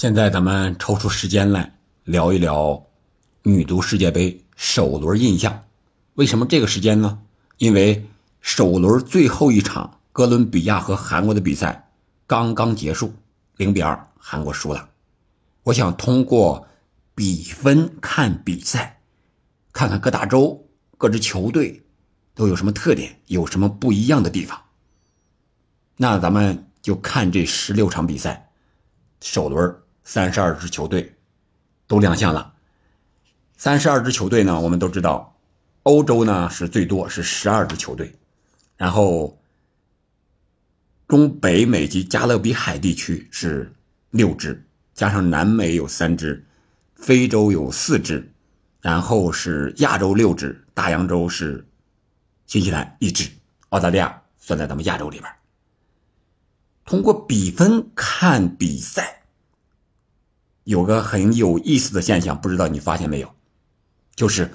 现在咱们抽出时间来聊一聊女足世界杯首轮印象。为什么这个时间呢？因为首轮最后一场哥伦比亚和韩国的比赛刚刚结束，零比二，韩国输了。我想通过比分看比赛，看看各大洲各支球队都有什么特点，有什么不一样的地方。那咱们就看这十六场比赛，首轮。三十二支球队都亮相了。三十二支球队呢，我们都知道，欧洲呢是最多，是十二支球队，然后中北美及加勒比海地区是六支，加上南美有三支，非洲有四支，然后是亚洲六支，大洋洲是新西兰一支，澳大利亚算在咱们亚洲里边。通过比分看比赛。有个很有意思的现象，不知道你发现没有？就是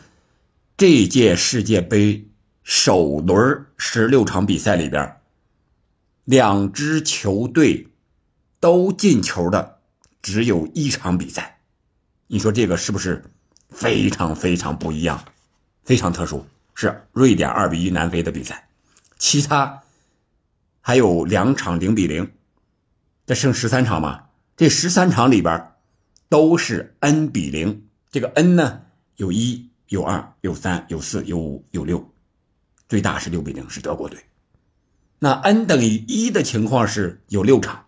这届世界杯首轮十六场比赛里边，两支球队都进球的只有一场比赛。你说这个是不是非常非常不一样，非常特殊？是瑞典二比一南非的比赛，其他还有两场零比零，这剩十三场嘛？这十三场里边。都是 n 比零，这个 n 呢有一有二有三有四有五有六，最大是六比零，是德国队。那 n 等于一的情况是有六场，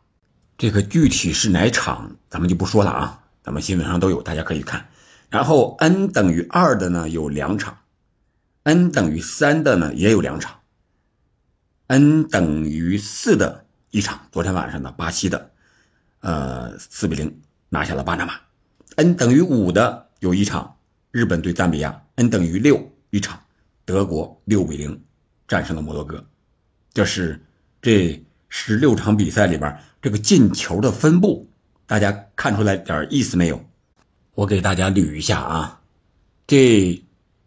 这个具体是哪场咱们就不说了啊，咱们新闻上都有，大家可以看。然后 n 等于二的呢有两场，n 等于三的呢也有两场，n 等于四的一场，昨天晚上的巴西的，呃四比零。拿下了巴拿马，n 等于五的有一场，日本对赞比亚，n 等于六一场，德国六比零战胜了摩洛哥。这是这十六场比赛里边这个进球的分布，大家看出来点意思没有？我给大家捋一下啊，这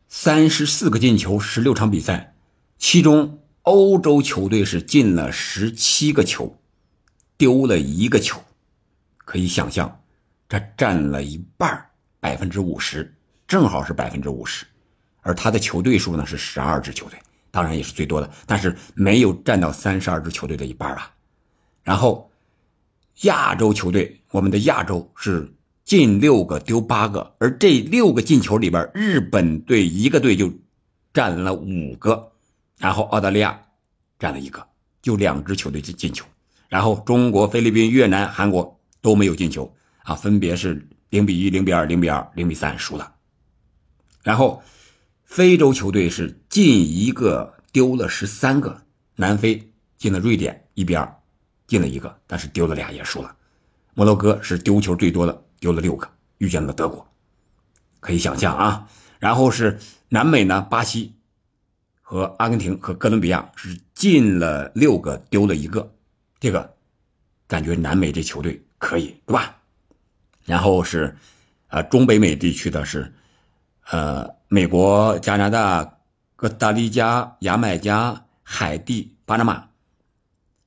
三十四个进球，十六场比赛，其中欧洲球队是进了十七个球，丢了一个球，可以想象。这占了一半百分之五十，正好是百分之五十，而他的球队数呢是十二支球队，当然也是最多的，但是没有占到三十二支球队的一半啊。然后，亚洲球队，我们的亚洲是进六个丢八个，而这六个进球里边，日本队一个队就占了五个，然后澳大利亚占了一个，就两支球队进进球，然后中国、菲律宾、越南、韩国都没有进球。啊，分别是零比一、零比二、零比二、零比三输了。然后，非洲球队是进一个丢了十三个，南非进了瑞典一比二，进了一个，但是丢了俩也输了。摩洛哥是丢球最多的，丢了六个，遇见了德国。可以想象啊。然后是南美呢，巴西和阿根廷和哥伦比亚是进了六个，丢了一个。这个感觉南美这球队可以，对吧？然后是，呃，中北美地区的是，呃，美国、加拿大、哥达黎加、牙买加、海地、巴拿马，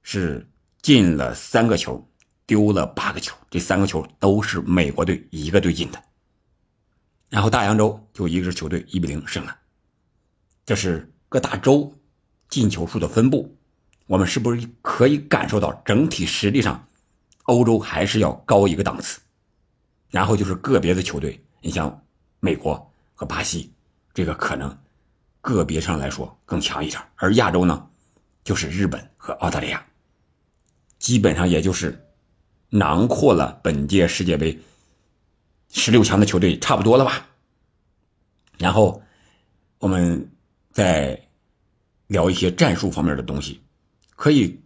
是进了三个球，丢了八个球，这三个球都是美国队一个队进的。然后大洋洲就一支球队一比零胜了，这是各大洲进球数的分布，我们是不是可以感受到整体实力上，欧洲还是要高一个档次？然后就是个别的球队，你像美国和巴西，这个可能个别上来说更强一点。而亚洲呢，就是日本和澳大利亚，基本上也就是囊括了本届世界杯十六强的球队差不多了吧。然后我们再聊一些战术方面的东西，可以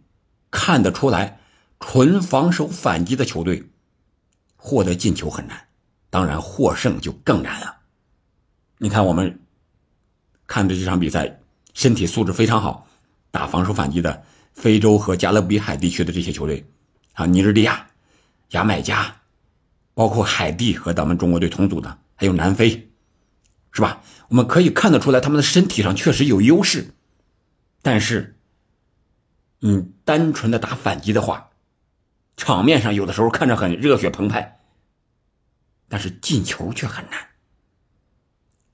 看得出来，纯防守反击的球队。获得进球很难，当然获胜就更难了。你看，我们看的这场比赛，身体素质非常好，打防守反击的非洲和加勒比海地区的这些球队，啊，尼日利亚、牙买加，包括海地和咱们中国队同组的，还有南非，是吧？我们可以看得出来，他们的身体上确实有优势，但是，你单纯的打反击的话。场面上有的时候看着很热血澎湃，但是进球却很难。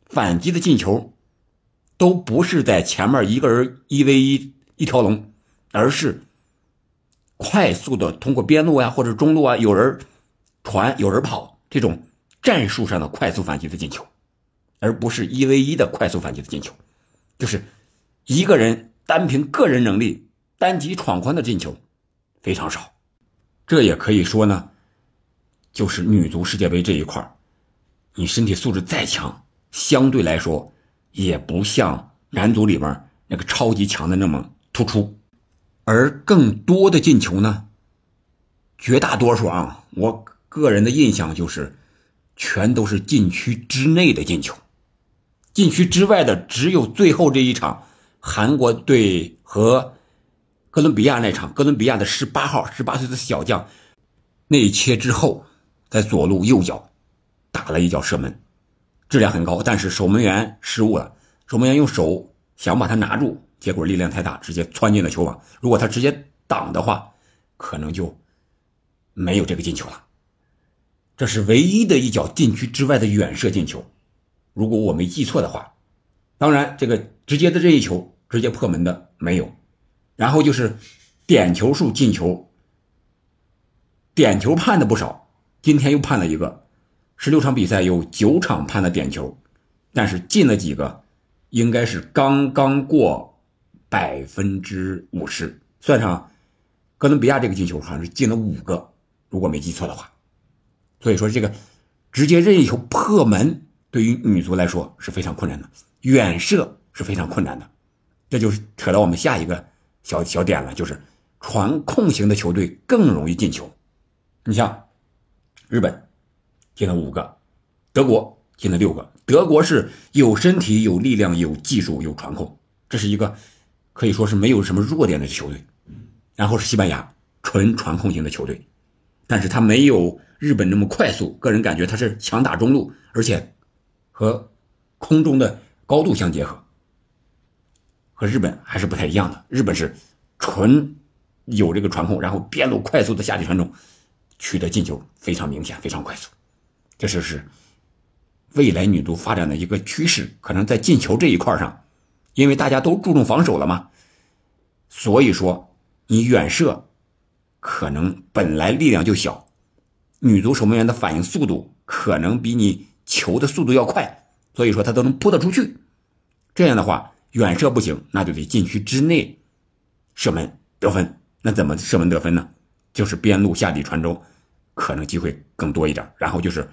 反击的进球都不是在前面一个人一 v 一一条龙，而是快速的通过边路呀或者中路啊，有人传有人跑这种战术上的快速反击的进球，而不是一 v 一的快速反击的进球，就是一个人单凭个人能力单击闯关的进球非常少。这也可以说呢，就是女足世界杯这一块你身体素质再强。相对来说，也不像男足里面那个超级强的那么突出，而更多的进球呢，绝大多数啊，我个人的印象就是，全都是禁区之内的进球，禁区之外的只有最后这一场韩国队和哥伦比亚那场，哥伦比亚的十八号十八岁的小将内切之后，在左路右脚打了一脚射门。质量很高，但是守门员失误了。守门员用手想把它拿住，结果力量太大，直接窜进了球网。如果他直接挡的话，可能就没有这个进球了。这是唯一的一脚禁区之外的远射进球，如果我没记错的话。当然，这个直接的这一球直接破门的没有。然后就是点球数进球，点球判的不少，今天又判了一个。十六场比赛有九场判了点球，但是进了几个，应该是刚刚过百分之五十。算上哥伦比亚这个进球，好像是进了五个，如果没记错的话。所以说，这个直接任意球破门对于女足来说是非常困难的，远射是非常困难的。这就是扯到我们下一个小小点了，就是传控型的球队更容易进球。你像日本。进了五个，德国进了六个。德国是有身体、有力量、有技术、有传控，这是一个可以说是没有什么弱点的球队。然后是西班牙，纯传控型的球队，但是他没有日本那么快速。个人感觉他是强打中路，而且和空中的高度相结合，和日本还是不太一样的。日本是纯有这个传控，然后边路快速的下底传中，取得进球非常明显，非常快速。这就是未来女足发展的一个趋势，可能在进球这一块上，因为大家都注重防守了嘛，所以说你远射可能本来力量就小，女足守门员的反应速度可能比你球的速度要快，所以说他都能扑得出去。这样的话，远射不行，那就得禁区之内射门得分。那怎么射门得分呢？就是边路下底传中。可能机会更多一点，然后就是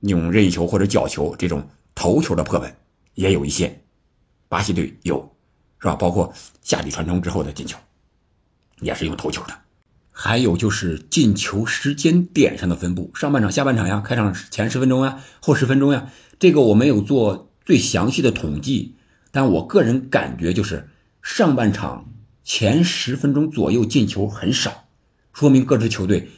用任意球或者角球这种头球的破门也有一些，巴西队有，是吧？包括下底传中之后的进球，也是用头球的。还有就是进球时间点上的分布，上半场、下半场呀，开场前十分钟呀，后十分钟呀，这个我没有做最详细的统计，但我个人感觉就是上半场前十分钟左右进球很少，说明各支球队。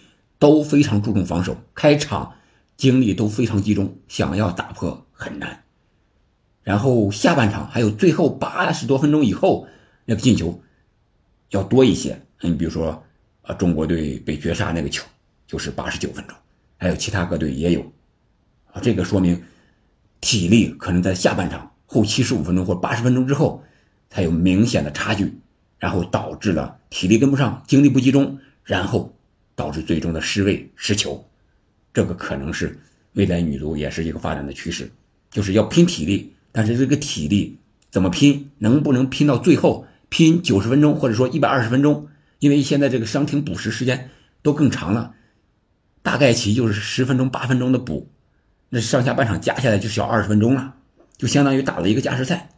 都非常注重防守，开场精力都非常集中，想要打破很难。然后下半场还有最后八十多分钟以后那个进球要多一些。你比如说，啊，中国队被绝杀那个球就是八十九分钟，还有其他各队也有。啊，这个说明体力可能在下半场后七十五分钟或八十分钟之后才有明显的差距，然后导致了体力跟不上，精力不集中，然后。导致最终的失位失球，这个可能是未来女足也是一个发展的趋势，就是要拼体力，但是这个体力怎么拼，能不能拼到最后，拼九十分钟或者说一百二十分钟？因为现在这个伤停补时时间都更长了，大概其就是十分钟八分钟的补，那上下半场加下来就小二十分钟了，就相当于打了一个加时赛。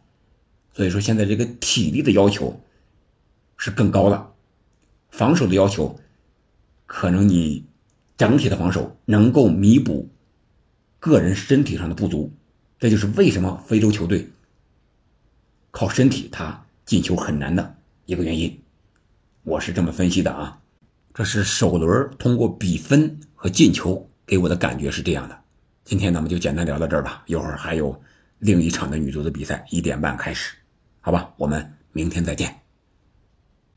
所以说现在这个体力的要求是更高了，防守的要求。可能你整体的防守能够弥补个人身体上的不足，这就是为什么非洲球队靠身体他进球很难的一个原因。我是这么分析的啊，这是首轮通过比分和进球给我的感觉是这样的。今天咱们就简单聊到这儿吧，一会儿还有另一场的女足的比赛，一点半开始，好吧，我们明天再见。